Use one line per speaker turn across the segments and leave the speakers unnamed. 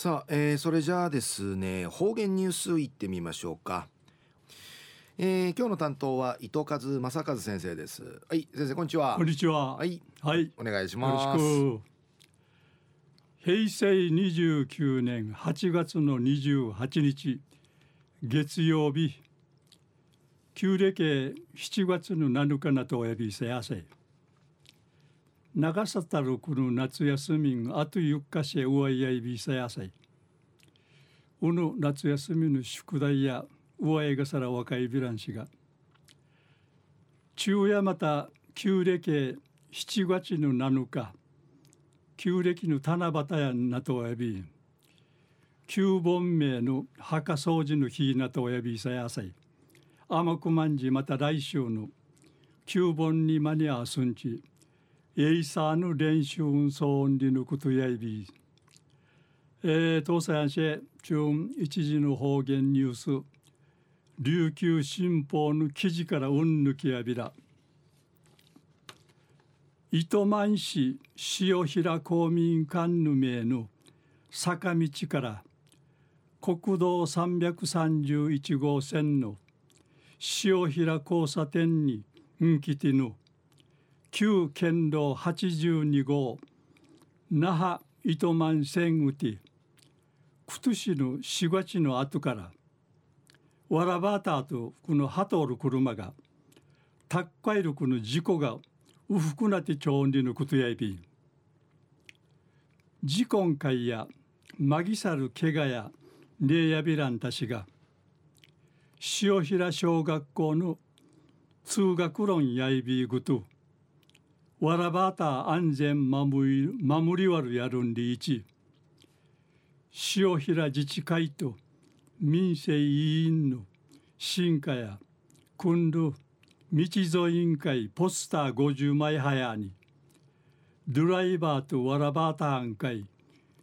さあ、えー、それじゃあですね方言ニュースいってみましょうか、えー、今日の担当は伊藤和正和先生です。はい先生こんにちは。
こんにちは。
はい。
はい。
お願いします。
平成29年8月の28日月曜日旧暦7月の7日なとおやびせやせ長さたるこの夏休みんあとゆっかしうわいやいびさやさい。うの夏休みの宿題やうわいがさら若いビランシが。昼夜また旧暦7月の7日旧暦の七夕やなとおやび旧本命の墓掃除の日なとおやびさやさい。甘くまんじまた来週の旧本に間に合わすんちエイサーの練習運送音理のことやいび。えー、東西安市中一時の方言ニュース琉球新報の記事からうんぬきやびら。糸満市塩平公民館の名の坂道から国道331号線の塩平交差点にんきての旧県道82号那覇糸満線うてくとしの4月の後からわらばたとこのハトール車がたっかいるこの事故がうふくなってちょんりのことやいびん。事故会やまぎさるけがやねえやびらんたちが塩平小学校の通学論やいびぐとわらばた安全守り守りわるやるんりいち塩平自治会と民生委員の進化や訓る道沿い委員会ポスター50枚早にドライバーとわらばたん会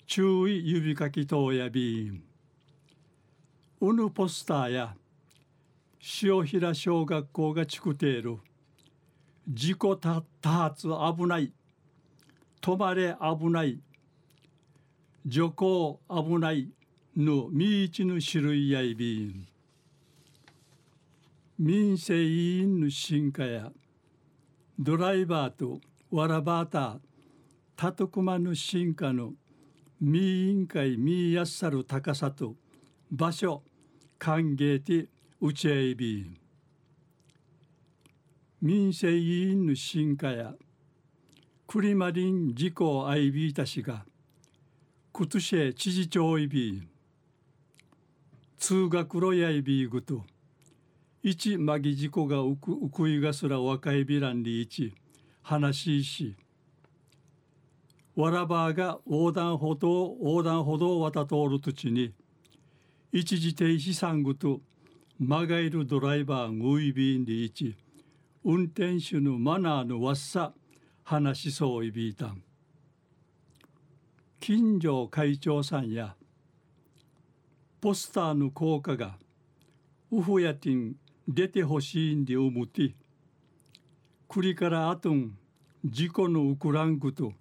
注意指かき等やびんうぬポスターや塩平小学校がちくている事故多発危ない。止まれ危ない。徐行危ないのみいちの種類やいびん民生委員の進化やドライバーとわらばたたとくまの進化のみ委員会みやっさる高さと場所歓迎てうちえいびん民生委員の進化やクリマリン事故アイビータ氏が今年知事長いび通学路やいびぐと一マギ事故がうくうくいがすら若いビランリ一話ししわらばが横断歩道横断歩道を渡通る土地に一時停止産具とまがいるドライバーウイビンリ一運転手のマナーのわっさ話しそういびいたん。近所会長さんやポスターの効果がウフやてん出てほしいんで思ってくりからあとん事故のウクランクと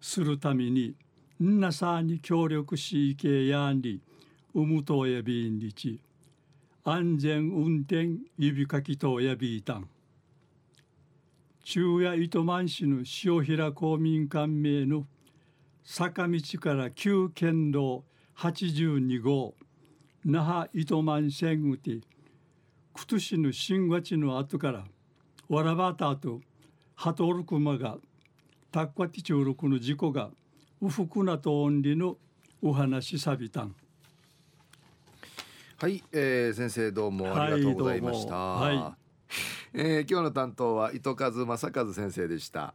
するためにんなさに協力しいけやんりうむとやびんりち安全運転指かきとやびいたん。中夜糸満市の塩平公民館名の坂道から旧県道82号那覇糸満線うてくとしの新月の後からわらばたとハトルクマがタッカティチュールクの事故がうふくなとおんりのお話さびたん。
はい、えー、先生どうもありがとうございました、
はい、はい
えー、今日の担当は糸数正和先生でした。